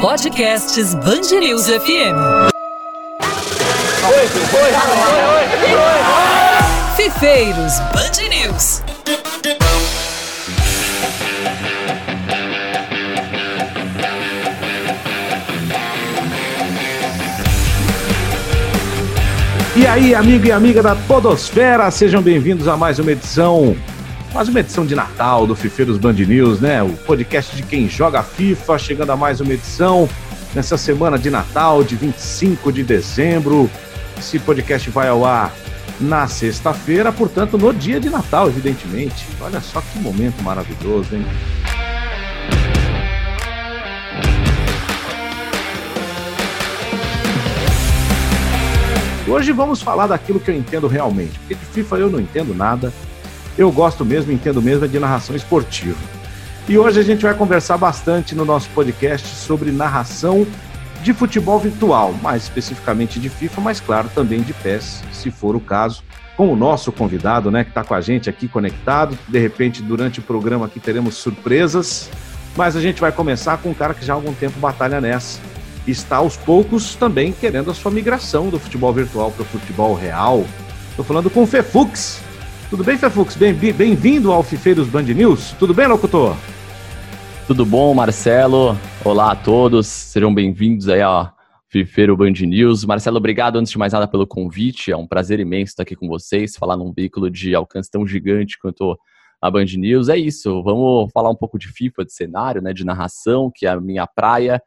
Podcasts Bangerils FM. Fifeiros Band News. E aí, amigo e amiga da Podosfera, sejam bem-vindos a mais uma edição, mais uma edição de Natal do Fifeiros Band News, né? O podcast de quem joga FIFA, chegando a mais uma edição nessa semana de Natal, de 25 de dezembro. Esse podcast vai ao ar na sexta-feira, portanto, no dia de Natal, evidentemente. Olha só que momento maravilhoso, hein? Hoje vamos falar daquilo que eu entendo realmente, porque de FIFA eu não entendo nada. Eu gosto mesmo, entendo mesmo é de narração esportiva. E hoje a gente vai conversar bastante no nosso podcast sobre narração de futebol virtual, mais especificamente de FIFA, mas claro, também de PES, se for o caso, com o nosso convidado, né, que está com a gente aqui conectado. De repente, durante o programa aqui teremos surpresas, mas a gente vai começar com um cara que já há algum tempo batalha nessa está aos poucos também querendo a sua migração do futebol virtual para o futebol real. Estou falando com o Fefux. Tudo bem, Fefux? Bem-vindo ao Fifeiros Band News. Tudo bem, locutor? Tudo bom, Marcelo? Olá a todos, sejam bem-vindos aí ao Fifeiro Band News. Marcelo, obrigado antes de mais nada pelo convite. É um prazer imenso estar aqui com vocês, falar num veículo de alcance tão gigante quanto a Band News. É isso, vamos falar um pouco de FIFA, de cenário, né, de narração, que é a minha praia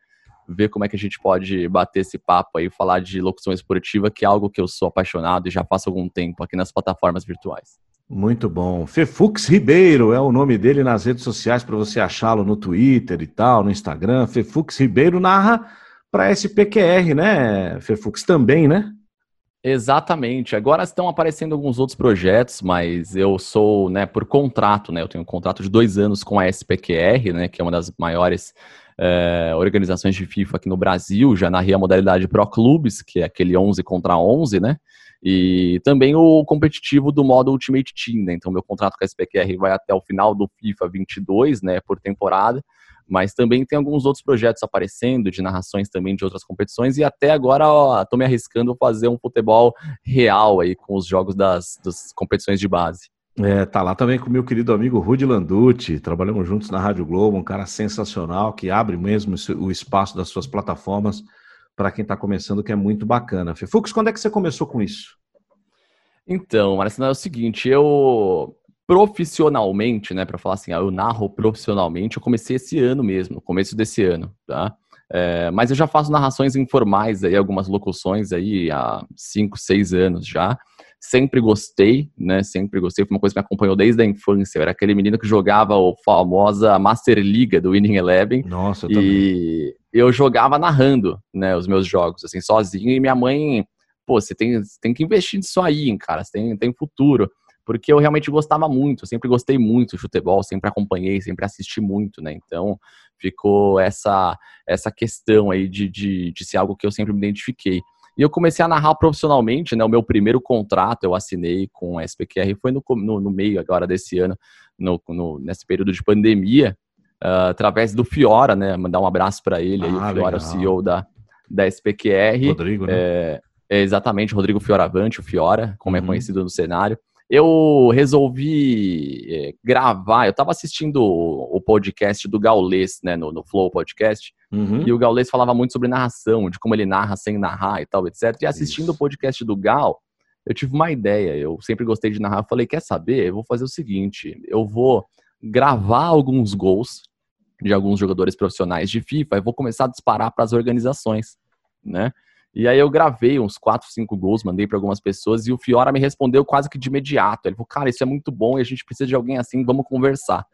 ver como é que a gente pode bater esse papo aí, falar de locução esportiva, que é algo que eu sou apaixonado e já faço algum tempo aqui nas plataformas virtuais. Muito bom. Fefux Ribeiro é o nome dele nas redes sociais para você achá-lo no Twitter e tal, no Instagram. Fefux Ribeiro narra para SPQR, né? Fefux também, né? Exatamente. Agora estão aparecendo alguns outros projetos, mas eu sou, né, por contrato, né? Eu tenho um contrato de dois anos com a SPQR, né, que é uma das maiores é, organizações de FIFA aqui no Brasil, já narrei a modalidade Pro Clubes, que é aquele 11 contra 11, né? E também o competitivo do modo Ultimate Team, né? Então, meu contrato com a SPQR vai até o final do FIFA 22, né, por temporada. Mas também tem alguns outros projetos aparecendo, de narrações também de outras competições, e até agora estou me arriscando a fazer um futebol real aí com os jogos das, das competições de base. É, tá lá também com meu querido amigo Rudy Landucci, trabalhamos juntos na Rádio Globo, um cara sensacional que abre mesmo o espaço das suas plataformas para quem está começando, que é muito bacana. Fux, quando é que você começou com isso? Então, Marcelo, é o seguinte, eu profissionalmente, né, para falar assim, eu narro profissionalmente, eu comecei esse ano mesmo, começo desse ano, tá? É, mas eu já faço narrações informais aí, algumas locuções aí há 5, 6 anos já sempre gostei, né? Sempre gostei, foi uma coisa que me acompanhou desde a infância. Eu era aquele menino que jogava a famosa Master Liga do Winning Eleven. Nossa, eu e também. eu jogava narrando, né, os meus jogos, assim, sozinho. E minha mãe, pô, você tem, tem que investir nisso aí, cara, você tem, tem futuro. Porque eu realmente gostava muito, sempre gostei muito de futebol, sempre acompanhei, sempre assisti muito, né? Então ficou essa, essa questão aí de, de, de ser algo que eu sempre me identifiquei. E eu comecei a narrar profissionalmente, né? O meu primeiro contrato eu assinei com a SPQR foi no, no, no meio agora desse ano, no, no, nesse período de pandemia, uh, através do Fiora, né? Mandar um abraço para ele, ah, aí, o Fiora, legal. o CEO da, da SPQR. Rodrigo, né? É, é exatamente, Rodrigo Fioravante, o Fiora, como é uhum. é conhecido no cenário eu resolvi é, gravar. Eu estava assistindo o, podcast do Gaulês, né, no, no Flow Podcast, uhum. e o Gaulês falava muito sobre narração, de como ele narra sem narrar e tal, etc. E assistindo Isso. o podcast do Gal, eu tive uma ideia. Eu sempre gostei de narrar. Eu falei, quer saber? Eu vou fazer o seguinte: eu vou gravar alguns gols de alguns jogadores profissionais de FIFA e vou começar a disparar para as organizações, né? E aí eu gravei uns 4, 5 gols, mandei para algumas pessoas e o Fiora me respondeu quase que de imediato. Ele falou, cara, isso é muito bom e a gente precisa de alguém assim, vamos conversar.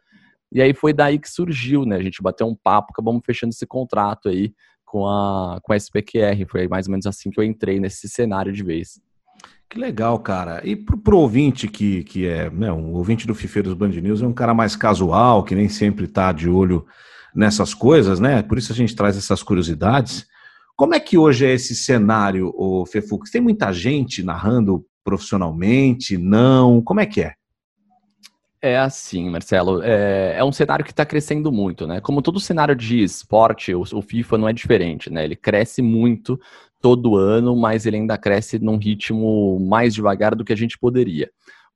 E aí foi daí que surgiu, né? A gente bateu um papo, acabamos fechando esse contrato aí com a, com a SPQR. Foi mais ou menos assim que eu entrei nesse cenário de vez. Que legal, cara. E pro, pro ouvinte que, que é, né, um ouvinte do Fifeiros Band News, é um cara mais casual, que nem sempre tá de olho nessas coisas, né? Por isso a gente traz essas curiosidades. Como é que hoje é esse cenário, o Fefux? Tem muita gente narrando profissionalmente? Não? Como é que é? É assim, Marcelo. É, é um cenário que está crescendo muito, né? Como todo cenário de esporte, o, o, FIFA não é diferente, né? Ele cresce muito todo ano, mas ele ainda cresce num ritmo mais devagar do que a gente poderia.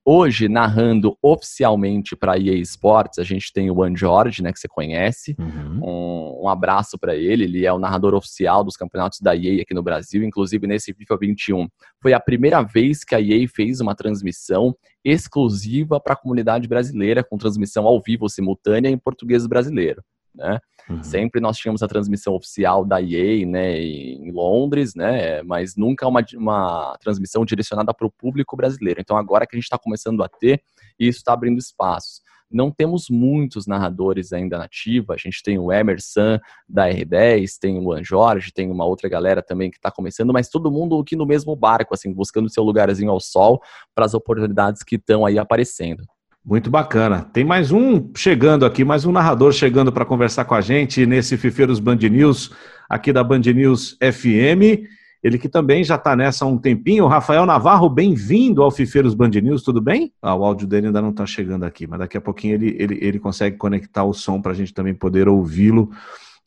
Hoje, narrando oficialmente para a EA Sports, a gente tem o One George, né, que você conhece. Uhum. Um, um, abraço para ele. Ele é o narrador oficial dos campeonatos da EA aqui no Brasil. Inclusive, nesse FIFA 21, foi a primeira vez que a EA fez uma transmissão exclusiva para a comunidade brasileira, com transmissão ao vivo simultânea em português brasileiro. Né? Uhum. Sempre nós tínhamos a transmissão oficial da EA, né, em Londres, né, mas nunca uma, uma transmissão direcionada para o público brasileiro. Então agora que a gente está começando a ter, isso está abrindo espaços. Não temos muitos narradores ainda nativa. A gente tem o Emerson da R10, tem o Juan Jorge, tem uma outra galera também que está começando, mas todo mundo aqui no mesmo barco, assim, buscando seu lugarzinho ao sol para as oportunidades que estão aí aparecendo. Muito bacana. Tem mais um chegando aqui, mais um narrador chegando para conversar com a gente nesse Fifeiros Band News, aqui da Band News FM. Ele que também já está nessa há um tempinho. Rafael Navarro, bem-vindo ao Fifeiros Band News, tudo bem? Ah, o áudio dele ainda não está chegando aqui, mas daqui a pouquinho ele, ele, ele consegue conectar o som para a gente também poder ouvi-lo,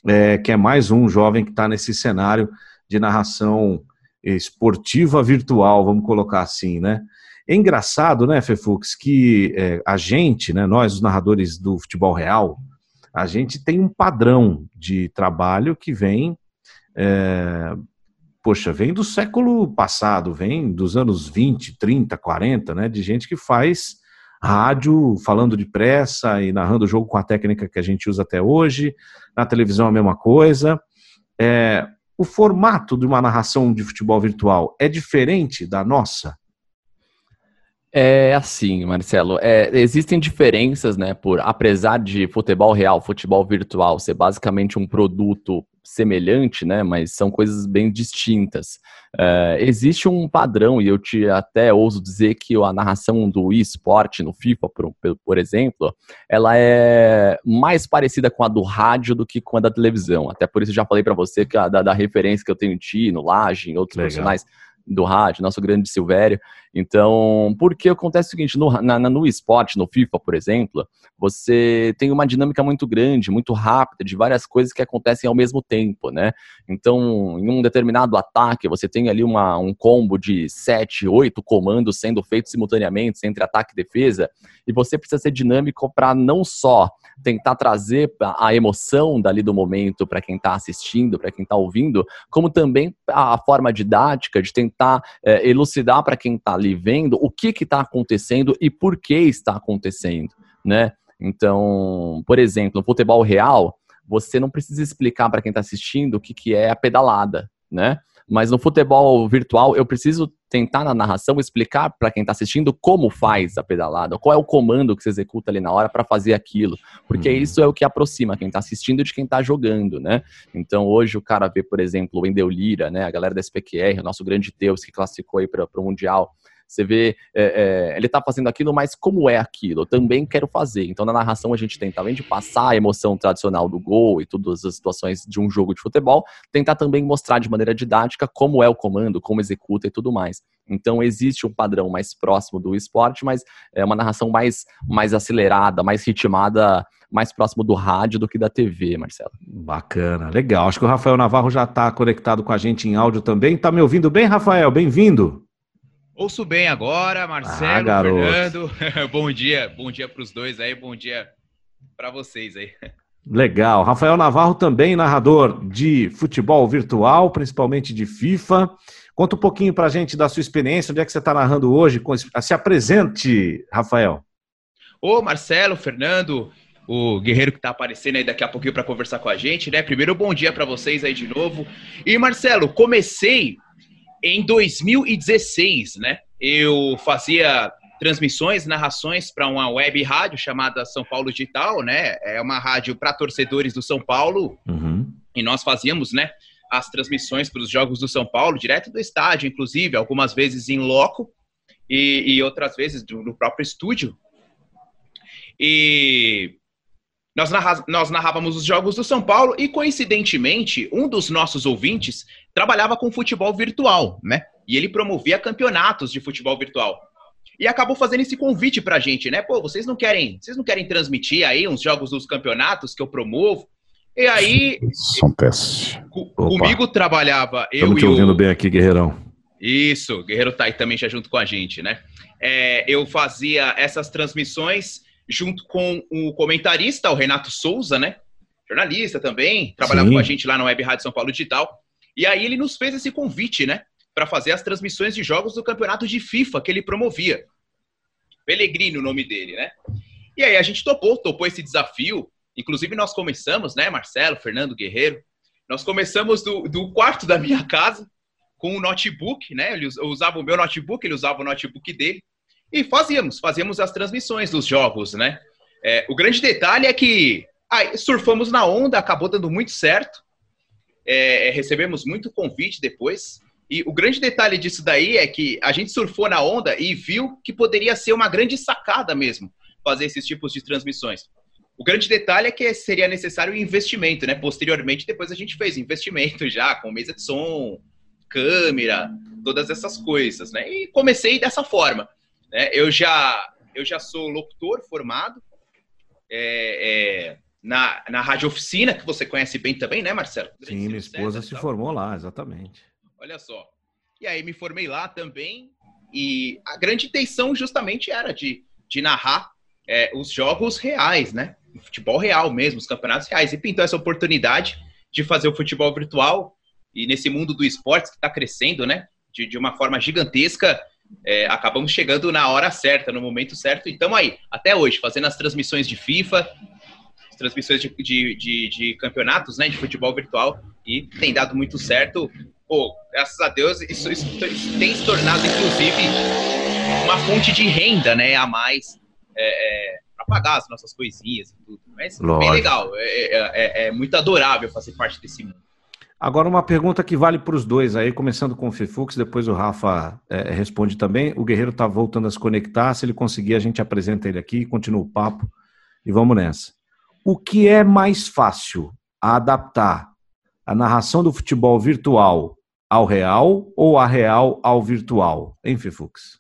é, que é mais um jovem que está nesse cenário de narração esportiva virtual, vamos colocar assim, né? É engraçado, né, Fefux, que é, a gente, né, nós, os narradores do futebol real, a gente tem um padrão de trabalho que vem, é, poxa, vem do século passado, vem dos anos 20, 30, 40, né, de gente que faz rádio falando depressa e narrando o jogo com a técnica que a gente usa até hoje, na televisão a mesma coisa. É, o formato de uma narração de futebol virtual é diferente da nossa? É assim, Marcelo. É, existem diferenças, né? Por apesar de futebol real, futebol virtual ser basicamente um produto semelhante, né? Mas são coisas bem distintas. É, existe um padrão, e eu te até ouso dizer que a narração do esporte no FIFA, por, por exemplo, ela é mais parecida com a do rádio do que com a da televisão. Até por isso eu já falei para você que a, da, da, referência que eu tenho em ti, no Laje, em outros Legal. profissionais do rádio, nosso grande Silvério. Então, porque acontece o seguinte, no, na, no esporte, no FIFA, por exemplo, você tem uma dinâmica muito grande, muito rápida, de várias coisas que acontecem ao mesmo tempo, né? Então, em um determinado ataque, você tem ali uma, um combo de sete, oito comandos sendo feitos simultaneamente, entre ataque e defesa, e você precisa ser dinâmico para não só tentar trazer a emoção dali do momento para quem está assistindo, para quem está ouvindo, como também a forma didática de tentar é, elucidar para quem está ali vendo o que está acontecendo e por que está acontecendo, né? Então, por exemplo, no futebol real, você não precisa explicar para quem está assistindo o que, que é a pedalada, né? Mas no futebol virtual, eu preciso tentar na narração explicar para quem está assistindo como faz a pedalada, qual é o comando que você executa ali na hora para fazer aquilo, porque uhum. isso é o que aproxima quem está assistindo de quem está jogando, né? Então hoje o cara vê, por exemplo, o Endel Lira, né, a galera da SPQR, o nosso grande Deus que classificou aí para o Mundial, você vê, é, é, ele está fazendo aquilo, mas como é aquilo? Eu também quero fazer. Então, na narração, a gente tenta, além de passar a emoção tradicional do gol e todas as situações de um jogo de futebol, tentar também mostrar de maneira didática como é o comando, como executa e tudo mais. Então, existe um padrão mais próximo do esporte, mas é uma narração mais, mais acelerada, mais ritmada mais próximo do rádio do que da TV, Marcelo. Bacana, legal. Acho que o Rafael Navarro já está conectado com a gente em áudio também. Está me ouvindo bem, Rafael? Bem-vindo. Ouço bem agora, Marcelo, ah, Fernando. bom dia, bom dia para os dois aí, bom dia para vocês aí. Legal. Rafael Navarro também narrador de futebol virtual, principalmente de FIFA. Conta um pouquinho para a gente da sua experiência, onde é que você está narrando hoje. Se apresente, Rafael. Ô, Marcelo, Fernando, o guerreiro que está aparecendo aí daqui a pouquinho para conversar com a gente, né? Primeiro, bom dia para vocês aí de novo. E, Marcelo, comecei em 2016, né, eu fazia transmissões, narrações para uma web rádio chamada São Paulo Digital, né? É uma rádio para torcedores do São Paulo. Uhum. E nós fazíamos, né, as transmissões para os jogos do São Paulo, direto do estádio, inclusive, algumas vezes em loco e, e outras vezes do, no próprio estúdio. E nós, narra nós narrávamos os jogos do São Paulo e, coincidentemente, um dos nossos ouvintes trabalhava com futebol virtual, né? E ele promovia campeonatos de futebol virtual. e acabou fazendo esse convite pra gente, né? Pô, vocês não querem, vocês não querem transmitir aí uns jogos dos campeonatos que eu promovo? E aí, co comigo trabalhava eu Estamos te ouvindo o... bem aqui, Guerreirão. Isso, Guerreiro tá aí também já junto com a gente, né? É, eu fazia essas transmissões junto com o comentarista, o Renato Souza, né? Jornalista também, trabalhava Sim. com a gente lá na Web Rádio São Paulo Digital. E aí ele nos fez esse convite, né? Para fazer as transmissões de jogos do campeonato de FIFA que ele promovia. Pellegrini, o nome dele, né? E aí a gente topou, topou esse desafio. Inclusive nós começamos, né, Marcelo, Fernando Guerreiro, nós começamos do, do quarto da minha casa com o um notebook, né? Eu usava o meu notebook, ele usava o notebook dele e fazíamos, fazíamos as transmissões dos jogos, né? É, o grande detalhe é que aí, surfamos na onda, acabou dando muito certo. É, recebemos muito convite depois. E o grande detalhe disso daí é que a gente surfou na onda e viu que poderia ser uma grande sacada mesmo fazer esses tipos de transmissões. O grande detalhe é que seria necessário investimento, né? Posteriormente, depois a gente fez investimento já com mesa de som, câmera, todas essas coisas, né? E comecei dessa forma. Né? Eu, já, eu já sou locutor formado é, é, na, na Rádio Oficina, que você conhece bem também, né, Marcelo? Sim, minha esposa se formou lá, exatamente. Olha só. E aí me formei lá também, e a grande intenção justamente era de, de narrar é, os jogos reais, né? O futebol real mesmo, os campeonatos reais. E pintou essa oportunidade de fazer o futebol virtual e nesse mundo do esporte que está crescendo, né? De, de uma forma gigantesca, é, acabamos chegando na hora certa, no momento certo, e estamos aí, até hoje, fazendo as transmissões de FIFA, transmissões de, de, de, de, campeonatos, né, de futebol virtual, e tem dado muito certo. Pô, graças a Deus, isso, isso, tem se tornado, inclusive, uma fonte de renda, né, a mais, é, é, para pagar as nossas coisinhas e tudo. Mas Lógico. bem legal, é, é, é, é muito adorável fazer parte desse mundo. Agora, uma pergunta que vale para os dois aí, começando com o Fifux, depois o Rafa é, responde também. O Guerreiro está voltando a se conectar. Se ele conseguir, a gente apresenta ele aqui, continua o papo e vamos nessa. O que é mais fácil a adaptar a narração do futebol virtual ao real ou a real ao virtual, hein, Fifux?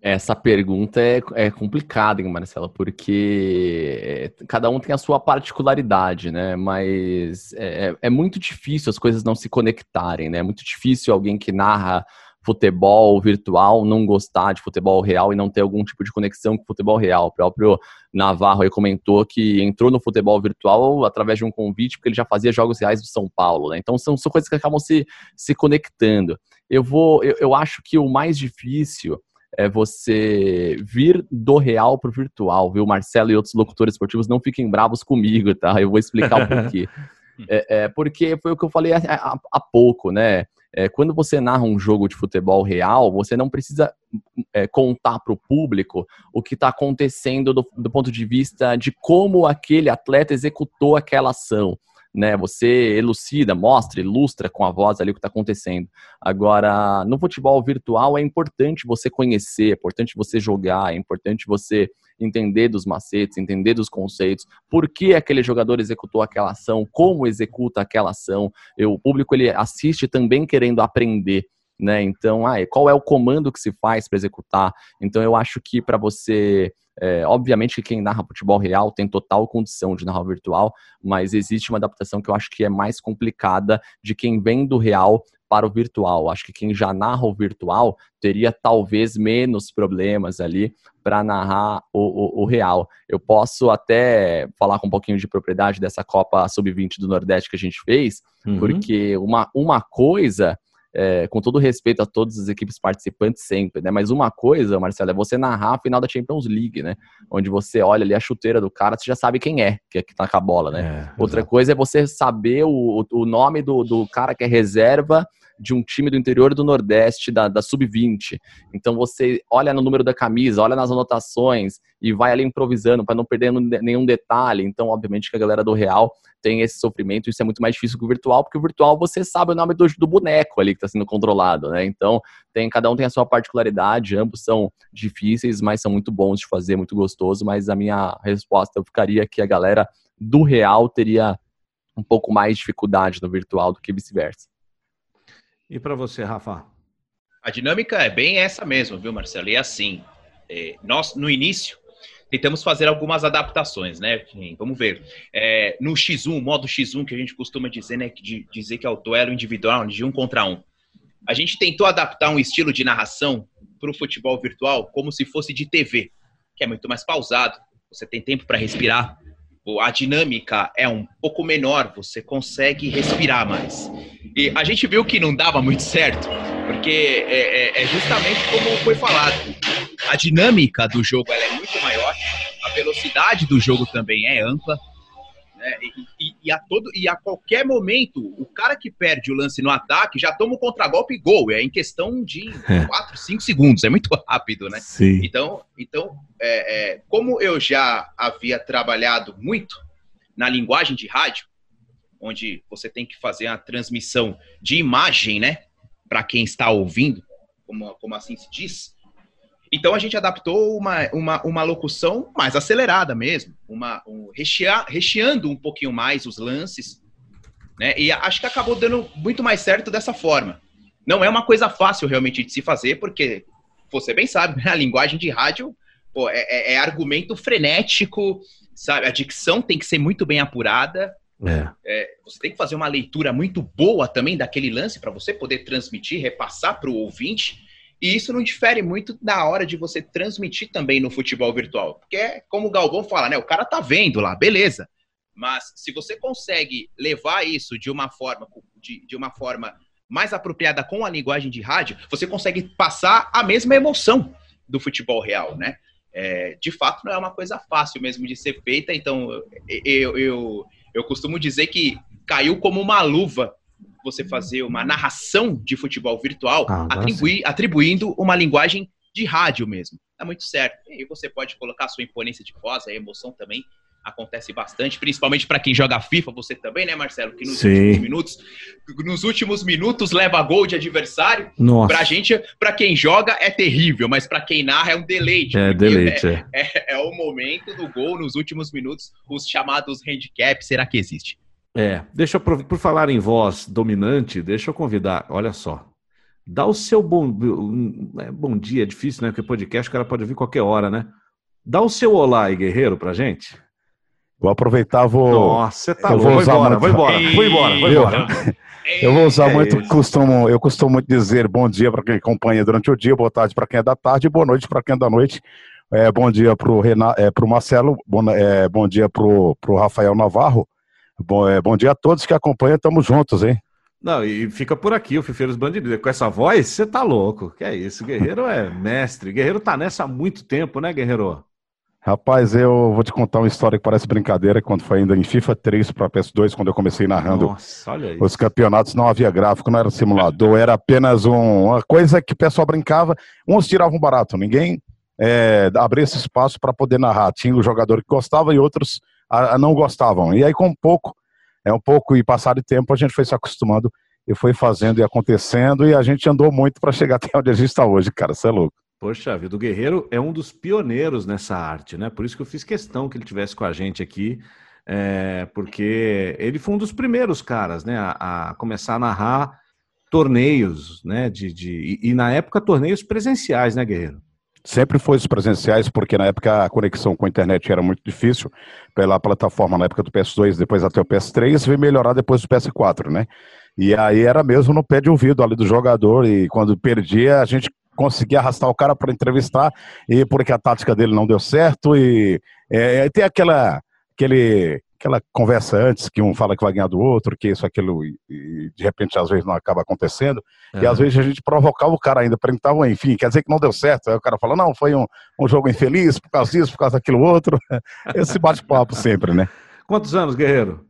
Essa pergunta é, é complicada, hein, Marcela, porque é, cada um tem a sua particularidade, né? Mas é, é, é, muito difícil as coisas não se conectarem, né? É muito difícil alguém que narra futebol virtual não gostar de futebol real e não ter algum tipo de conexão com o futebol real. O próprio Navarro aí comentou que entrou no futebol virtual através de um convite, porque ele já fazia jogos reais do São Paulo, né? Então são, são coisas que acabam se, se conectando. Eu vou, eu, eu acho que o mais difícil é você vir do real para o virtual, viu? Marcelo e outros locutores esportivos não fiquem bravos comigo, tá? Eu vou explicar o porquê. é, é, porque foi o que eu falei há, há, há pouco, né? É, quando você narra um jogo de futebol real, você não precisa é, contar para o público o que está acontecendo do, do ponto de vista de como aquele atleta executou aquela ação né? Você elucida, mostra, ilustra com a voz ali o que está acontecendo. Agora, no futebol virtual é importante você conhecer, é importante você jogar, é importante você entender dos macetes, entender dos conceitos, por que aquele jogador executou aquela ação, como executa aquela ação. O público ele assiste também querendo aprender. Né? Então, ah, qual é o comando que se faz para executar? Então, eu acho que para você é, obviamente que quem narra futebol real tem total condição de narrar virtual, mas existe uma adaptação que eu acho que é mais complicada de quem vem do real para o virtual. Acho que quem já narra o virtual teria talvez menos problemas ali para narrar o, o, o, real. Eu posso até falar com um pouquinho de propriedade dessa Copa Sub-20 do Nordeste que a gente fez, uhum. porque uma, uma coisa é, com todo respeito a todas as equipes participantes sempre, né? Mas uma coisa, Marcelo, é você narrar a final da Champions League, né? Onde você olha ali a chuteira do cara, você já sabe quem é que, é que tá com a bola, né? É, Outra exato. coisa é você saber o, o nome do, do cara que é reserva de um time do interior do Nordeste, da, da Sub-20. Então você olha no número da camisa, olha nas anotações e vai ali improvisando para não perder nenhum detalhe. Então, obviamente, que a galera do Real tem esse sofrimento, isso é muito mais difícil que o virtual, porque o virtual você sabe o nome do, do boneco ali que está sendo controlado, né? Então, tem, cada um tem a sua particularidade, ambos são difíceis, mas são muito bons de fazer, muito gostoso, mas a minha resposta eu ficaria que a galera do real teria um pouco mais de dificuldade no virtual do que vice-versa. E para você, Rafa? A dinâmica é bem essa mesmo, viu, Marcelo? E é assim, é, nós, no início, tentamos fazer algumas adaptações, né? Vamos ver. É, no X1, modo X1, que a gente costuma dizer, né? De, dizer que é o duelo individual, de um contra um. A gente tentou adaptar um estilo de narração para o futebol virtual como se fosse de TV, que é muito mais pausado, você tem tempo para respirar, a dinâmica é um pouco menor, você consegue respirar mais. E a gente viu que não dava muito certo, porque é, é, é justamente como foi falado. A dinâmica do jogo é muito maior, a velocidade do jogo também é ampla, né? E, e, e, a todo, e a qualquer momento, o cara que perde o lance no ataque já toma o contragolpe e gol. É em questão de 4, 5 segundos. É muito rápido, né? Sim. Então, então é, é, como eu já havia trabalhado muito na linguagem de rádio, onde você tem que fazer a transmissão de imagem, né? Para quem está ouvindo, como, como assim se diz, então a gente adaptou uma, uma, uma locução mais acelerada mesmo, uma, um, rechear, recheando um pouquinho mais os lances, né? E acho que acabou dando muito mais certo dessa forma. Não é uma coisa fácil realmente de se fazer, porque você bem sabe, né? a linguagem de rádio pô, é, é, é, argumento frenético, sabe? A dicção tem que ser muito bem apurada. É. É, você tem que fazer uma leitura muito boa também daquele lance para você poder transmitir, repassar para o ouvinte. E isso não difere muito da hora de você transmitir também no futebol virtual. Porque é como o Galvão fala, né? O cara tá vendo lá, beleza. Mas se você consegue levar isso de uma forma, de, de uma forma mais apropriada com a linguagem de rádio, você consegue passar a mesma emoção do futebol real, né? É, de fato, não é uma coisa fácil mesmo de ser feita, então eu, eu, eu costumo dizer que caiu como uma luva você fazer uma narração de futebol virtual, ah, atribui, atribuindo uma linguagem de rádio mesmo. Tá muito certo. E aí você pode colocar a sua imponência de voz, a emoção também acontece bastante, principalmente para quem joga FIFA, você também, né, Marcelo? Que nos Sim. últimos minutos, nos últimos minutos leva gol de adversário. Nossa. Pra gente, para quem joga é terrível, mas para quem narra é um deleite. É deleite. É, é. É, é, o momento do gol nos últimos minutos, os chamados handicap, será que existe? É, deixa eu, por falar em voz dominante, deixa eu convidar, olha só. Dá o seu bom, é, bom dia, é difícil, né? Porque podcast o cara pode ouvir qualquer hora, né? Dá o seu olá aí, guerreiro, pra gente. Vou aproveitar, vou. Nossa, você tá louco. Vou, embora, muito... vou embora, vou embora, vou embora. Eu vou usar é muito, isso. costumo, eu costumo muito dizer bom dia para quem acompanha durante o dia, boa tarde para quem é da tarde boa noite para quem é da noite. É, bom dia para o é, pro Marcelo, bom, é, bom dia para o Rafael Navarro, Bom, é, bom dia a todos que acompanham, estamos juntos, hein? Não, e fica por aqui o Fifeiros Bandidos. Com essa voz, você tá louco. Que é isso, Guerreiro é mestre. Guerreiro tá nessa há muito tempo, né, Guerreiro? Rapaz, eu vou te contar uma história que parece brincadeira, quando foi ainda em FIFA 3 para PS2, quando eu comecei narrando Nossa, os campeonatos, não havia gráfico, não era simulador, era apenas um, uma coisa que o pessoal brincava, uns tiravam barato, ninguém é, abria esse espaço para poder narrar. Tinha o jogador que gostava e outros a, a não gostavam. E aí, com um pouco, é um pouco e passar de tempo, a gente foi se acostumando e foi fazendo e acontecendo, e a gente andou muito para chegar até onde a gente está hoje, cara. Você é louco. Poxa vida, o Guerreiro é um dos pioneiros nessa arte, né? Por isso que eu fiz questão que ele tivesse com a gente aqui, é, porque ele foi um dos primeiros caras, né, a, a começar a narrar torneios, né, de, de e, e, na época torneios presenciais, né, Guerreiro? Sempre foi os presenciais, porque na época a conexão com a internet era muito difícil, pela plataforma na época do PS2, depois até o PS3, veio melhorar depois do PS4, né? E aí era mesmo no pé de ouvido ali do jogador, e quando perdia, a gente conseguia arrastar o cara para entrevistar, e porque a tática dele não deu certo, e é, tem aquela, aquele aquela conversa antes que um fala que vai ganhar do outro, que isso, aquilo, e, e de repente às vezes não acaba acontecendo. E às vezes a gente provocava o cara ainda, perguntava, enfim, quer dizer que não deu certo. Aí o cara fala, não, foi um, um jogo infeliz por causa disso, por causa daquilo outro. Esse bate-papo sempre, né? Quantos anos, Guerreiro?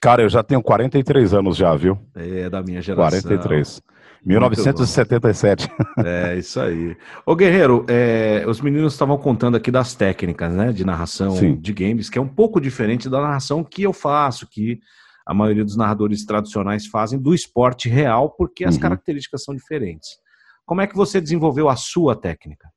Cara, eu já tenho 43 anos já, viu? É, da minha geração. 43. 1977. É, isso aí. Ô Guerreiro, é, os meninos estavam contando aqui das técnicas, né, de narração Sim. de games, que é um pouco diferente da narração que eu faço, que a maioria dos narradores tradicionais fazem do esporte real, porque as uhum. características são diferentes. Como é que você desenvolveu a sua técnica?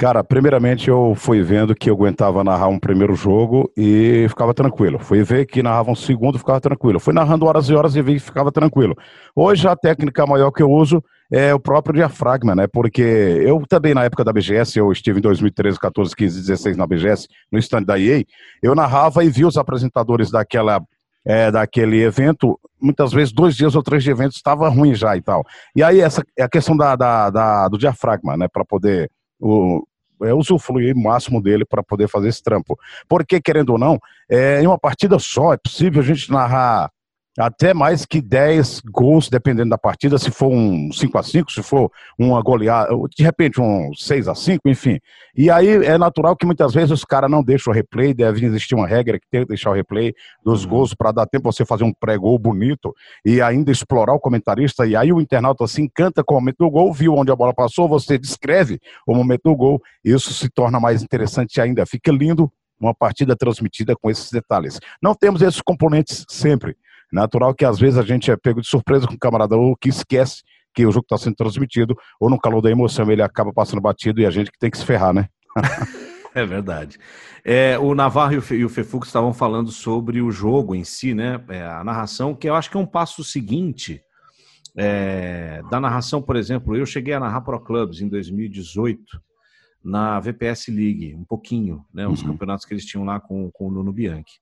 Cara, primeiramente eu fui vendo que eu aguentava narrar um primeiro jogo e ficava tranquilo. Fui ver que narrava um segundo ficava tranquilo. Fui narrando horas e horas e vi que ficava tranquilo. Hoje a técnica maior que eu uso é o próprio diafragma, né? Porque eu também, na época da BGS, eu estive em 2013, 14, 15, 16 na BGS, no stand da EA, eu narrava e vi os apresentadores daquela, é, daquele evento, muitas vezes dois dias ou três de evento estava ruim já e tal. E aí essa é a questão da, da, da do diafragma, né? Para poder o, é, usufruir o máximo dele para poder fazer esse trampo. Porque, querendo ou não, é, em uma partida só é possível a gente narrar até mais que 10 gols, dependendo da partida, se for um 5 a 5 se for uma goleada, de repente um 6 a 5 enfim. E aí é natural que muitas vezes os caras não deixam o replay, deve existir uma regra que tem que deixar o replay dos uhum. gols para dar tempo você fazer um pré-gol bonito e ainda explorar o comentarista, e aí o internauta se encanta com o momento do gol, viu onde a bola passou, você descreve o momento do gol, isso se torna mais interessante ainda, fica lindo uma partida transmitida com esses detalhes. Não temos esses componentes sempre, Natural que às vezes a gente é pego de surpresa com o camarada ou que esquece que o jogo está sendo transmitido, ou no calor da emoção ele acaba passando batido e a gente que tem que se ferrar, né? é verdade. É, o Navarro e e o Fefux estavam falando sobre o jogo em si, né? É, a narração, que eu acho que é um passo seguinte é, da narração, por exemplo. Eu cheguei a narrar Pro Clubs em 2018 na VPS League, um pouquinho, né? Os uhum. campeonatos que eles tinham lá com, com o Nuno Bianchi.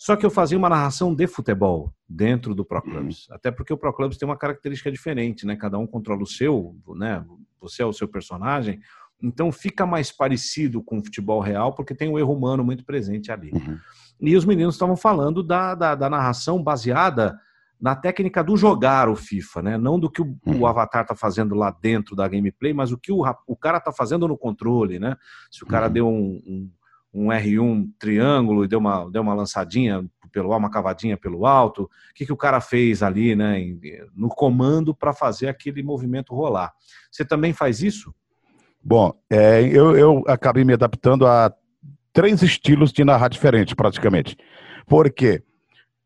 Só que eu fazia uma narração de futebol dentro do Pro Clubs. Uhum. Até porque o Pro Clubs tem uma característica diferente, né? Cada um controla o seu, né? Você é o seu personagem. Então fica mais parecido com o futebol real, porque tem o erro humano muito presente ali. Uhum. E os meninos estavam falando da, da, da, narração baseada na técnica do jogar o FIFA, né? Não do que o, uhum. o Avatar tá fazendo lá dentro da gameplay, mas o que o, o cara tá fazendo no controle, né? Se o cara uhum. deu um, um um R1 triângulo e deu uma, deu uma lançadinha pelo uma cavadinha pelo alto. O que, que o cara fez ali, né, no comando para fazer aquele movimento rolar? Você também faz isso? Bom, é, eu, eu acabei me adaptando a três estilos de narrar diferentes, praticamente. Por quê?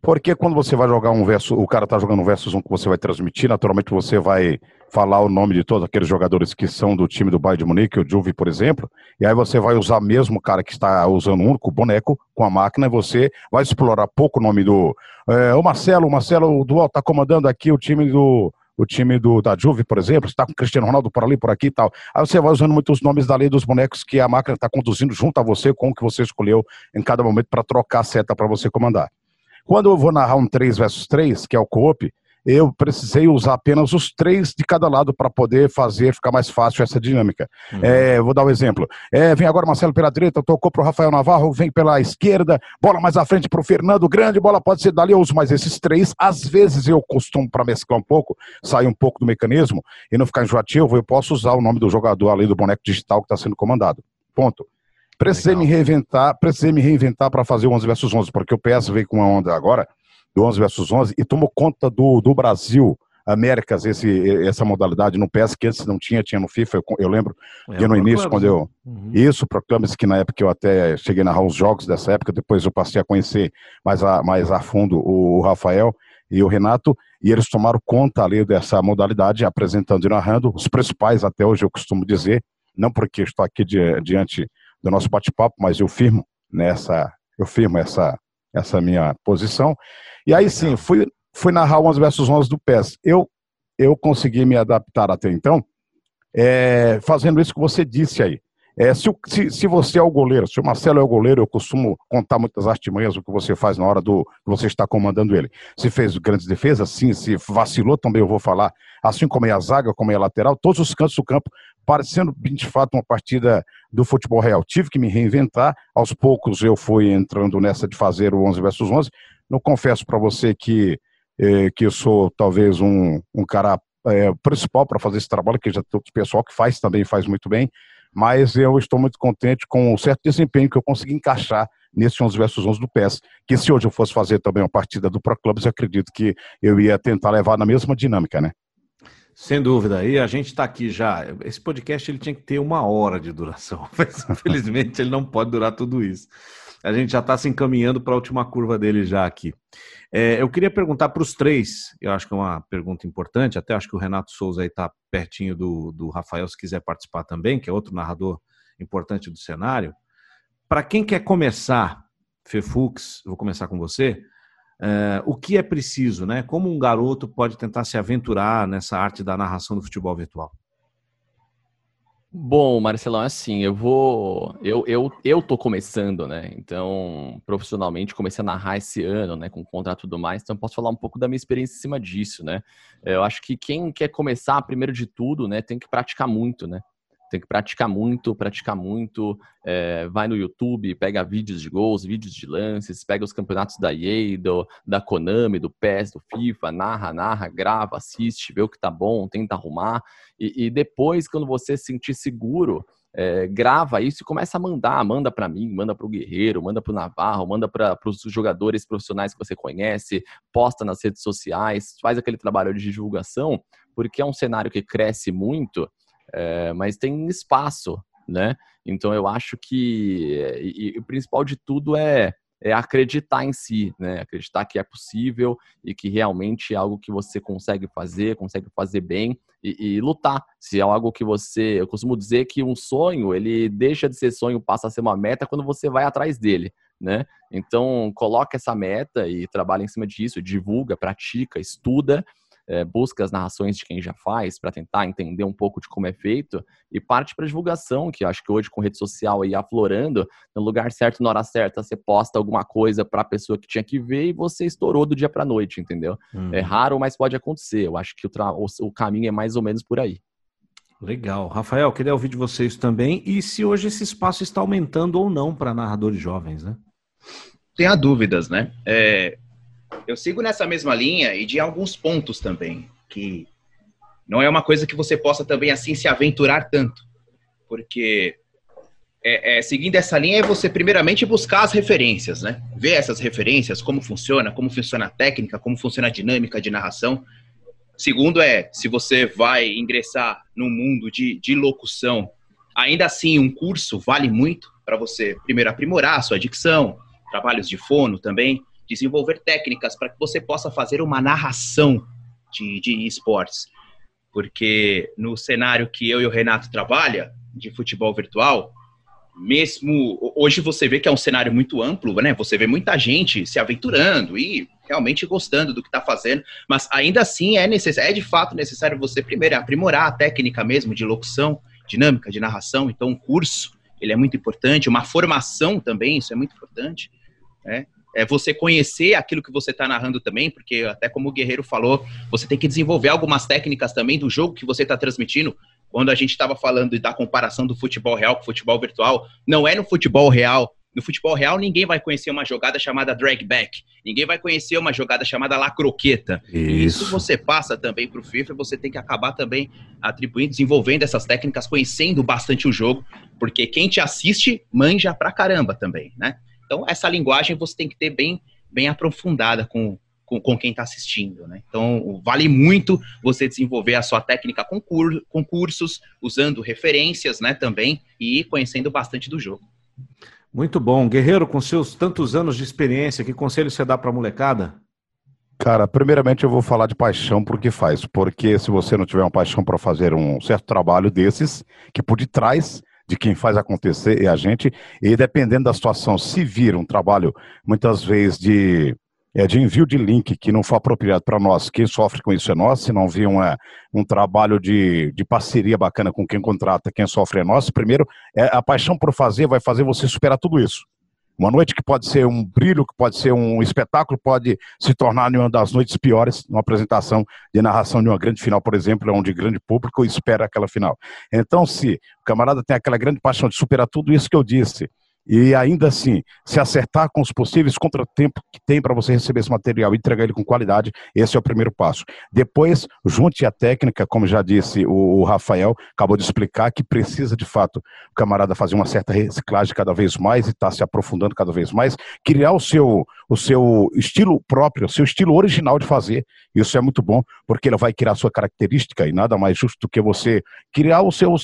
Porque quando você vai jogar um verso, o cara tá jogando um versus um que você vai transmitir, naturalmente você vai falar o nome de todos aqueles jogadores que são do time do Bayern de Munique, o Juve, por exemplo, e aí você vai usar mesmo o cara que está usando um único boneco com a máquina, e você vai explorar pouco o nome do... É, o Marcelo, o Marcelo Dual está comandando aqui o time do o time do, da Juve, por exemplo, está com o Cristiano Ronaldo por ali, por aqui e tal. Aí você vai usando muitos nomes da lei dos bonecos que a máquina está conduzindo junto a você com o que você escolheu em cada momento para trocar a seta para você comandar. Quando eu vou narrar um 3 versus 3, que é o co-op, eu precisei usar apenas os três de cada lado para poder fazer ficar mais fácil essa dinâmica. Uhum. É, vou dar um exemplo. É, vem agora Marcelo pela direita, tocou para o Rafael Navarro, vem pela esquerda, bola mais à frente para o Fernando, grande bola pode ser dali, eu uso mais esses três. Às vezes eu costumo, para mesclar um pouco, sair um pouco do mecanismo e não ficar enjoativo, eu posso usar o nome do jogador ali do boneco digital que está sendo comandado. Ponto. Precisei Legal. me reinventar, precisei me reinventar para fazer o 11 versus 11, porque o PS veio com uma onda agora do 11 versus 11 e tomou conta do, do Brasil. Américas, esse, essa modalidade no PS, que antes não tinha, tinha no FIFA, eu, eu lembro é, que no início, quando eu. Uhum. Isso, Proclames, que na época eu até cheguei a narrar os jogos dessa época, depois eu passei a conhecer mais a, mais a fundo o, o Rafael e o Renato, e eles tomaram conta ali dessa modalidade, apresentando e narrando, os principais até hoje eu costumo dizer, não porque estou aqui di, diante do nosso bate-papo, mas eu firmo nessa, eu firmo essa, essa minha posição. E aí sim, fui, fui narrar 11 versus 11 do PES. Eu, eu consegui me adaptar até então, é, fazendo isso que você disse aí. É, se, se, se, você é o goleiro, se o Marcelo é o goleiro, eu costumo contar muitas artimanhas o que você faz na hora do que você está comandando ele. Se fez grandes defesas, sim. Se vacilou, também eu vou falar. Assim como é a zaga, como é a lateral, todos os cantos do campo, parecendo de fato uma partida do futebol real. Tive que me reinventar. Aos poucos eu fui entrando nessa de fazer o 11 versus 11. Não confesso para você que, eh, que eu sou talvez um, um cara é, principal para fazer esse trabalho, que já tem outro pessoal que faz também, faz muito bem mas eu estou muito contente com o certo desempenho que eu consegui encaixar nesse 11 versus 11 do PES, que se hoje eu fosse fazer também uma partida do Pro Clubs, eu acredito que eu ia tentar levar na mesma dinâmica, né? Sem dúvida. E a gente está aqui já. Esse podcast ele tinha que ter uma hora de duração, mas infelizmente ele não pode durar tudo isso. A gente já está se encaminhando para a última curva dele já aqui. É, eu queria perguntar para os três, eu acho que é uma pergunta importante, até acho que o Renato Souza aí está pertinho do, do Rafael, se quiser participar também, que é outro narrador importante do cenário. Para quem quer começar, Fefux, vou começar com você, é, o que é preciso, né? Como um garoto pode tentar se aventurar nessa arte da narração do futebol virtual? Bom, Marcelão, é assim, eu vou. Eu, eu, eu tô começando, né? Então, profissionalmente, comecei a narrar esse ano, né? Com contrato e tudo mais, então posso falar um pouco da minha experiência em cima disso, né? Eu acho que quem quer começar, primeiro de tudo, né, tem que praticar muito, né? Tem que praticar muito, praticar muito. É, vai no YouTube, pega vídeos de gols, vídeos de lances, pega os campeonatos da EA, da Konami, do PES, do FIFA, narra, narra, grava, assiste, vê o que tá bom, tenta arrumar. E, e depois, quando você se sentir seguro, é, grava isso e começa a mandar. Manda para mim, manda para o Guerreiro, manda para o Navarro, manda para os jogadores profissionais que você conhece, posta nas redes sociais, faz aquele trabalho de divulgação, porque é um cenário que cresce muito é, mas tem espaço, né? Então eu acho que e, e, o principal de tudo é, é acreditar em si, né? Acreditar que é possível e que realmente é algo que você consegue fazer, consegue fazer bem e, e, lutar. Se é algo que você, eu costumo dizer que um sonho ele deixa de ser sonho, passa a ser uma meta quando você vai atrás dele, né? Então coloca essa meta e trabalha em cima disso, divulga, pratica, estuda é, busca as narrações de quem já faz para tentar entender um pouco de como é feito e parte para divulgação, que eu acho que hoje com rede social aí aflorando, no lugar certo, na hora certa, você posta alguma coisa para a pessoa que tinha que ver e você estourou do dia para noite, entendeu? Hum. É uhum. raro, mas pode acontecer. Eu acho que o, o, o caminho é mais ou menos por aí. Legal. Rafael, queria ouvir de vocês também. E se hoje esse espaço está aumentando ou não para narradores jovens, né? Tem dúvidas, né? É, eu sigo nessa mesma linha e de alguns pontos também, que não é uma coisa que você possa também assim se aventurar tanto, porque é, é, seguindo essa linha é você primeiramente buscar as referências, né? Ver essas referências, como funciona, como funciona a técnica, como funciona a dinâmica de narração. Segundo é, se você vai ingressar no mundo de, de locução, ainda assim um curso vale muito para você primeiro aprimorar a sua dicção, trabalhos de fono também, desenvolver técnicas para que você possa fazer uma narração de, de esportes. Porque no cenário que eu e o Renato trabalha, de futebol virtual, mesmo hoje você vê que é um cenário muito amplo, né? Você vê muita gente se aventurando e realmente gostando do que está fazendo, mas ainda assim é necessário, é de fato necessário você primeiro aprimorar a técnica mesmo de locução, dinâmica de narração. Então, um curso ele é muito importante, uma formação também, isso é muito importante, né? É você conhecer aquilo que você está narrando também, porque até como o Guerreiro falou, você tem que desenvolver algumas técnicas também do jogo que você está transmitindo. Quando a gente estava falando da comparação do futebol real com o futebol virtual, não é no futebol real. No futebol real, ninguém vai conhecer uma jogada chamada drag back. Ninguém vai conhecer uma jogada chamada la croqueta. Isso. Isso você passa também para o FIFA, você tem que acabar também atribuindo, desenvolvendo essas técnicas, conhecendo bastante o jogo, porque quem te assiste manja pra caramba também, né? Então, essa linguagem você tem que ter bem, bem aprofundada com, com, com quem está assistindo. Né? Então, vale muito você desenvolver a sua técnica com, cur, com cursos, usando referências né, também e conhecendo bastante do jogo. Muito bom. Guerreiro, com seus tantos anos de experiência, que conselho você dá para a molecada? Cara, primeiramente eu vou falar de paixão por que faz. Porque se você não tiver uma paixão para fazer um certo trabalho desses, que por detrás de quem faz acontecer é a gente, e dependendo da situação, se vir um trabalho, muitas vezes, de, é, de envio de link que não for apropriado para nós, quem sofre com isso é nós, se não vir uma, um trabalho de, de parceria bacana com quem contrata, quem sofre é nós, primeiro, é, a paixão por fazer vai fazer você superar tudo isso. Uma noite que pode ser um brilho, que pode ser um espetáculo, pode se tornar uma das noites piores, numa apresentação de narração de uma grande final, por exemplo, onde grande público espera aquela final. Então, se o camarada tem aquela grande paixão de superar tudo isso que eu disse, e ainda assim se acertar com os possíveis contratempos que tem para você receber esse material e entregar ele com qualidade, esse é o primeiro passo. Depois, junte a técnica, como já disse o, Rafael, acabou de explicar que precisa de fato o camarada fazer uma certa reciclagem cada vez mais e estar tá se aprofundando cada vez mais, criar o seu, o seu estilo próprio, o seu estilo original de fazer. Isso é muito bom, porque ele vai criar a sua característica e nada mais justo do que você criar o seu.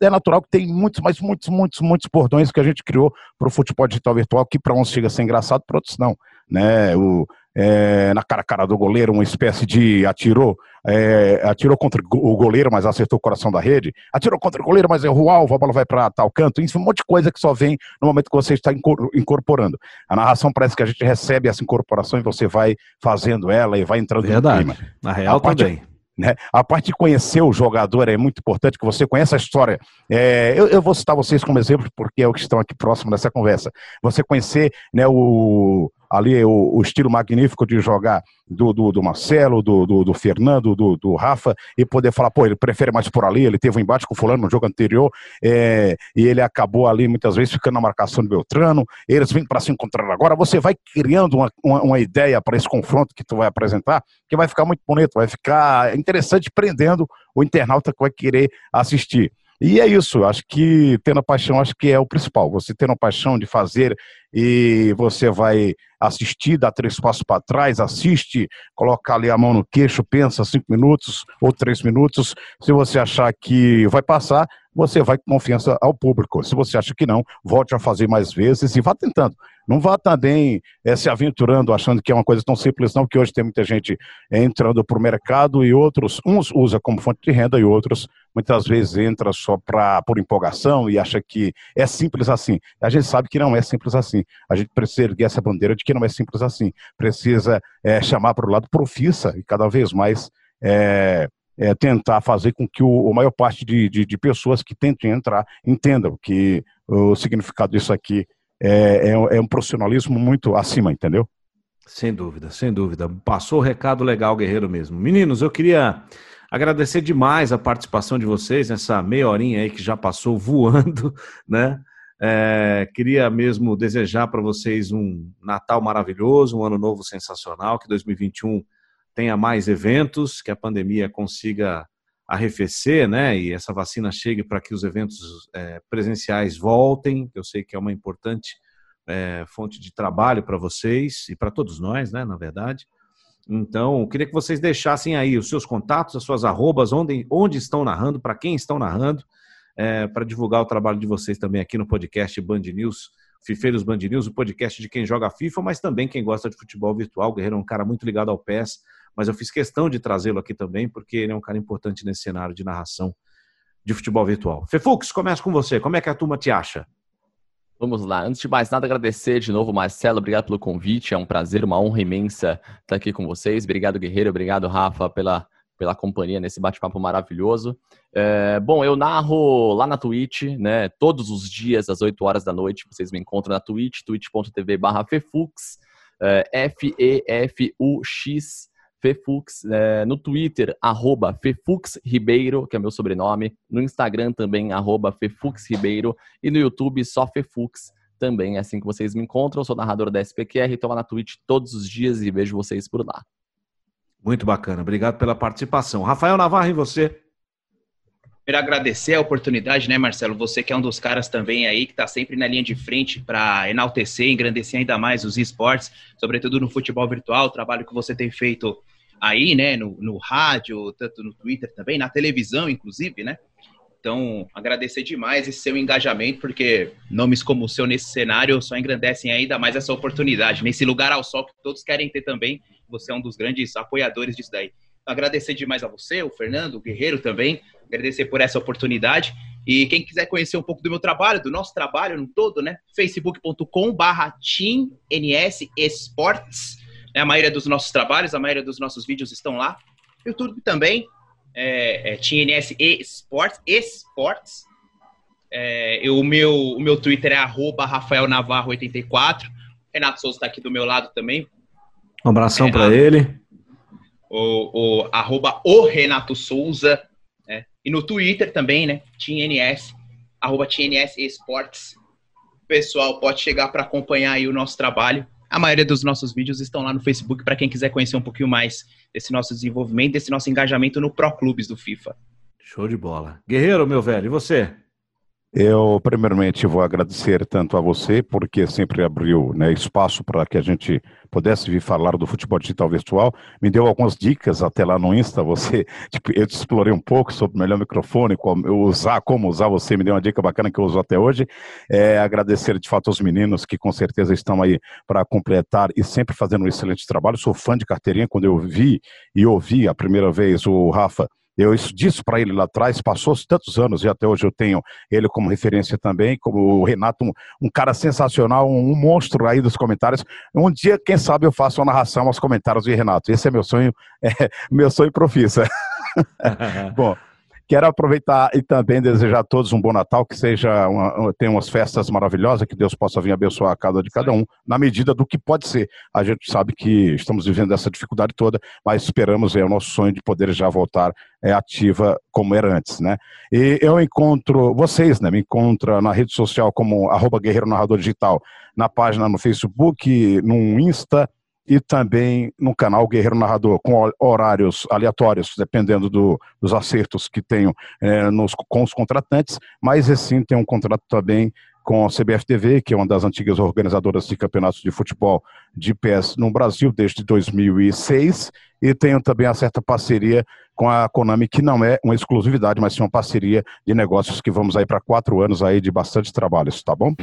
É natural que tem muitos, mas muitos, muitos, muitos bordões que a gente criou para o futebol digital virtual, que para uns chega a ser engraçado, para outros não. né? O, é, na cara a cara do goleiro, uma espécie de atirou, é, atirou contra o goleiro, mas acertou o coração da rede, atirou contra o goleiro, mas errou o alvo, a bola vai para tal canto, enfim, um monte de coisa que só vem no momento que você está incorporando. A narração parece que a gente recebe essa incorporação e você vai fazendo ela e vai entrando Verdade. no clima. Na real a parte, também. Né? A parte de conhecer o jogador é muito importante, que você conheça a história. É, eu, eu, vou citar vocês como exemplo, porque é o que estão aqui próximo dessa conversa. Você conhecer né, o, ali o, o, estilo magnífico de jogar do, do, do Marcelo, do, do, do Fernando, do, do, Rafa, e poder falar, pô, ele prefere mais por ali, ele teve um embate com o fulano no jogo anterior, é, e ele acabou ali muitas vezes ficando na marcação do Beltrano, eles vêm para se encontrar agora, você vai criando uma, uma, uma ideia para esse confronto que tu vai apresentar, que vai ficar muito bonito, vai ficar interessante, prendendo o internauta que vai querer assistir. E é isso, acho que tendo a paixão, acho que é o principal. Você tendo a paixão de fazer e você vai assistir, dá três passos para trás, assiste, coloca ali a mão no queixo, pensa cinco minutos ou três minutos. Se você achar que vai passar, você vai com confiança ao público. Se você acha que não, volte a fazer mais vezes e vá tentando. Não vá também é, se aventurando achando que é uma coisa tão simples, não, que hoje tem muita gente é, entrando para o mercado e outros, uns usa como fonte de renda e outros muitas vezes entra só pra, por empolgação e acha que é simples assim. A gente sabe que não é simples assim. A gente precisa erguer essa bandeira de que não é simples assim. Precisa é, chamar para o lado profissa e cada vez mais é, é, tentar fazer com que o, a maior parte de, de, de, pessoas que tentem entrar entendam que o significado disso aqui é, é, é, um profissionalismo muito acima, entendeu? Sem dúvida, sem dúvida. Passou o recado legal, Guerreiro mesmo. Meninos, eu queria agradecer demais a participação de vocês nessa meia horinha aí que já passou voando, né? É, queria mesmo desejar para vocês um Natal maravilhoso, um ano novo sensacional, que 2021 tenha mais eventos, que a pandemia consiga arrefecer, né? E essa vacina chegue para que os eventos é, presenciais voltem. Eu sei que é uma importante é, fonte de trabalho para vocês e para todos nós, né? Na verdade. Então, queria que vocês deixassem aí os seus contatos, as suas arrobas, onde, onde estão narrando, para quem estão narrando, é, para divulgar o trabalho de vocês também aqui no podcast Band News, Fifeiros Band News, o podcast de quem joga FIFA, mas também quem gosta de futebol virtual. O Guerreiro é um cara muito ligado ao PES, mas eu fiz questão de trazê-lo aqui também, porque ele é um cara importante nesse cenário de narração de futebol virtual. Fefux, começa com você. Como é que a turma te acha? Vamos lá. Antes de mais nada, agradecer de novo, Marcelo. Obrigado pelo convite. É um prazer, uma honra imensa estar aqui com vocês. Obrigado, Guerreiro. Obrigado, Rafa, pela, pela companhia nesse bate-papo maravilhoso. É, bom, eu narro lá na Twitch, né? Todos os dias, às 8 horas da noite. Vocês me encontram na Twitch, twitch.tv/fefux, é, F-E-F-U-X. Fefux, é, no Twitter, arroba Fefux Ribeiro, que é meu sobrenome, no Instagram também, arroba Fefux Ribeiro, e no YouTube só Fefux também, é assim que vocês me encontram. Eu sou narrador da SPQR, estou lá na Twitch todos os dias e vejo vocês por lá. Muito bacana, obrigado pela participação. Rafael Navarro, e você? Quero agradecer a oportunidade, né, Marcelo? Você que é um dos caras também aí que está sempre na linha de frente para enaltecer, engrandecer ainda mais os esportes, sobretudo no futebol virtual, o trabalho que você tem feito aí, né, no, no rádio, tanto no Twitter também, na televisão, inclusive, né? Então, agradecer demais esse seu engajamento, porque nomes como o seu nesse cenário só engrandecem ainda mais essa oportunidade, nesse lugar ao sol que todos querem ter também. Você é um dos grandes apoiadores disso daí. Então, agradecer demais a você, o Fernando, o Guerreiro também, agradecer por essa oportunidade. E quem quiser conhecer um pouco do meu trabalho, do nosso trabalho no todo, né? facebook.com/barra Esportes é a maioria dos nossos trabalhos, a maioria dos nossos vídeos estão lá. YouTube também, é, é Esportes. É, o, meu, o meu Twitter é Rafael Navarro 84. Renato Souza está aqui do meu lado também. Um abração é, para ele. O, o, arroba o Renato Souza. Né? E no Twitter também, né? TNS, arroba TNS Esportes. Pessoal pode chegar para acompanhar aí o nosso trabalho. A maioria dos nossos vídeos estão lá no Facebook para quem quiser conhecer um pouquinho mais desse nosso desenvolvimento, desse nosso engajamento no Pro Clubes do FIFA. Show de bola. Guerreiro, meu velho, e você? Eu, primeiramente, vou agradecer tanto a você, porque sempre abriu né, espaço para que a gente pudesse vir falar do futebol digital virtual. Me deu algumas dicas até lá no Insta. Você, tipo, eu te explorei um pouco sobre o melhor microfone, como usar, como usar. Você me deu uma dica bacana que eu uso até hoje. É, agradecer de fato aos meninos que com certeza estão aí para completar e sempre fazendo um excelente trabalho. Sou fã de carteirinha. Quando eu vi e ouvi a primeira vez o Rafa eu disse para ele lá atrás, passou tantos anos e até hoje eu tenho ele como referência também, como o Renato, um, um cara sensacional, um, um, monstro aí dos comentários. Um dia, quem sabe, eu faço uma narração aos comentários de Renato. Esse é meu sonho, é, meu sonho profissa. Bom, Quero aproveitar e também desejar a todos um bom Natal, que seja uma, tenha umas festas maravilhosas, que Deus possa vir abençoar a cada de cada um, na medida do que pode ser. A gente sabe que estamos vivendo essa dificuldade toda, mas esperamos, é o nosso sonho de poder já voltar é, ativa como era antes, né? E eu encontro, vocês, né, me encontram na rede social como arroba Guerreiro Narrador Digital, na página no Facebook, no Insta, e também no canal Guerreiro Narrador, com horários aleatórios, dependendo do, dos acertos que tenho é, nos, com os contratantes, mas assim tem um contrato também com a CBFTV, que é uma das antigas organizadoras de campeonatos de futebol de pés no Brasil desde 2006, e tenho também uma certa parceria com a Konami, que não é uma exclusividade, mas sim uma parceria de negócios que vamos aí para quatro anos aí de bastante trabalho, tá bom?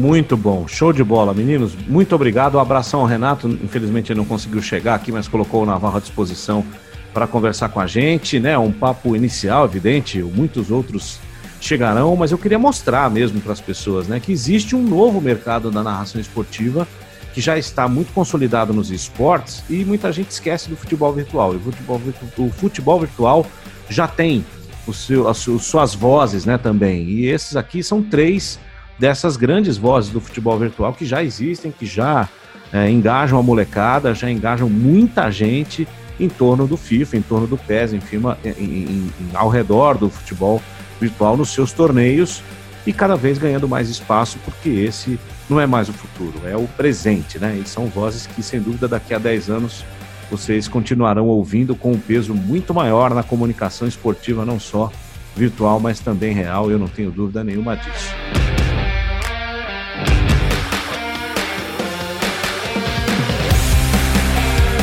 Muito bom, show de bola, meninos. Muito obrigado. Um abração ao Renato. Infelizmente ele não conseguiu chegar aqui, mas colocou o Navarro à disposição para conversar com a gente, né? Um papo inicial, evidente. Muitos outros chegarão, mas eu queria mostrar mesmo para as pessoas, né, que existe um novo mercado da narração esportiva que já está muito consolidado nos esportes e muita gente esquece do futebol virtual. E o futebol, o futebol virtual já tem o seu, as suas vozes, né, também. E esses aqui são três dessas grandes vozes do futebol virtual que já existem, que já é, engajam a molecada, já engajam muita gente em torno do FIFA, em torno do PES, enfim, em, em, em, ao redor do futebol virtual nos seus torneios e cada vez ganhando mais espaço, porque esse não é mais o futuro, é o presente, né? E são vozes que, sem dúvida, daqui a 10 anos vocês continuarão ouvindo com um peso muito maior na comunicação esportiva, não só virtual, mas também real, eu não tenho dúvida nenhuma disso.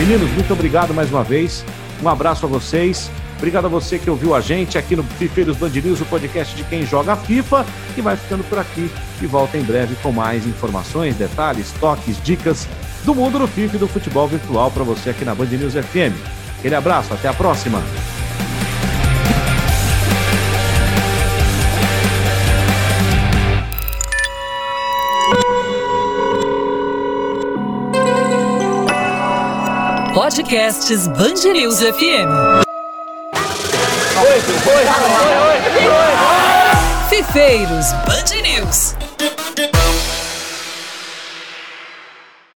Meninos, muito obrigado mais uma vez. Um abraço a vocês. Obrigado a você que ouviu a gente aqui no Fifeiros Band News, o podcast de quem joga FIFA. E vai ficando por aqui e volta em breve com mais informações, detalhes, toques, dicas do mundo do FIFA e do futebol virtual para você aqui na Band News FM. Aquele abraço, até a próxima. Podcasts Band News FM. Fifeiros Band News.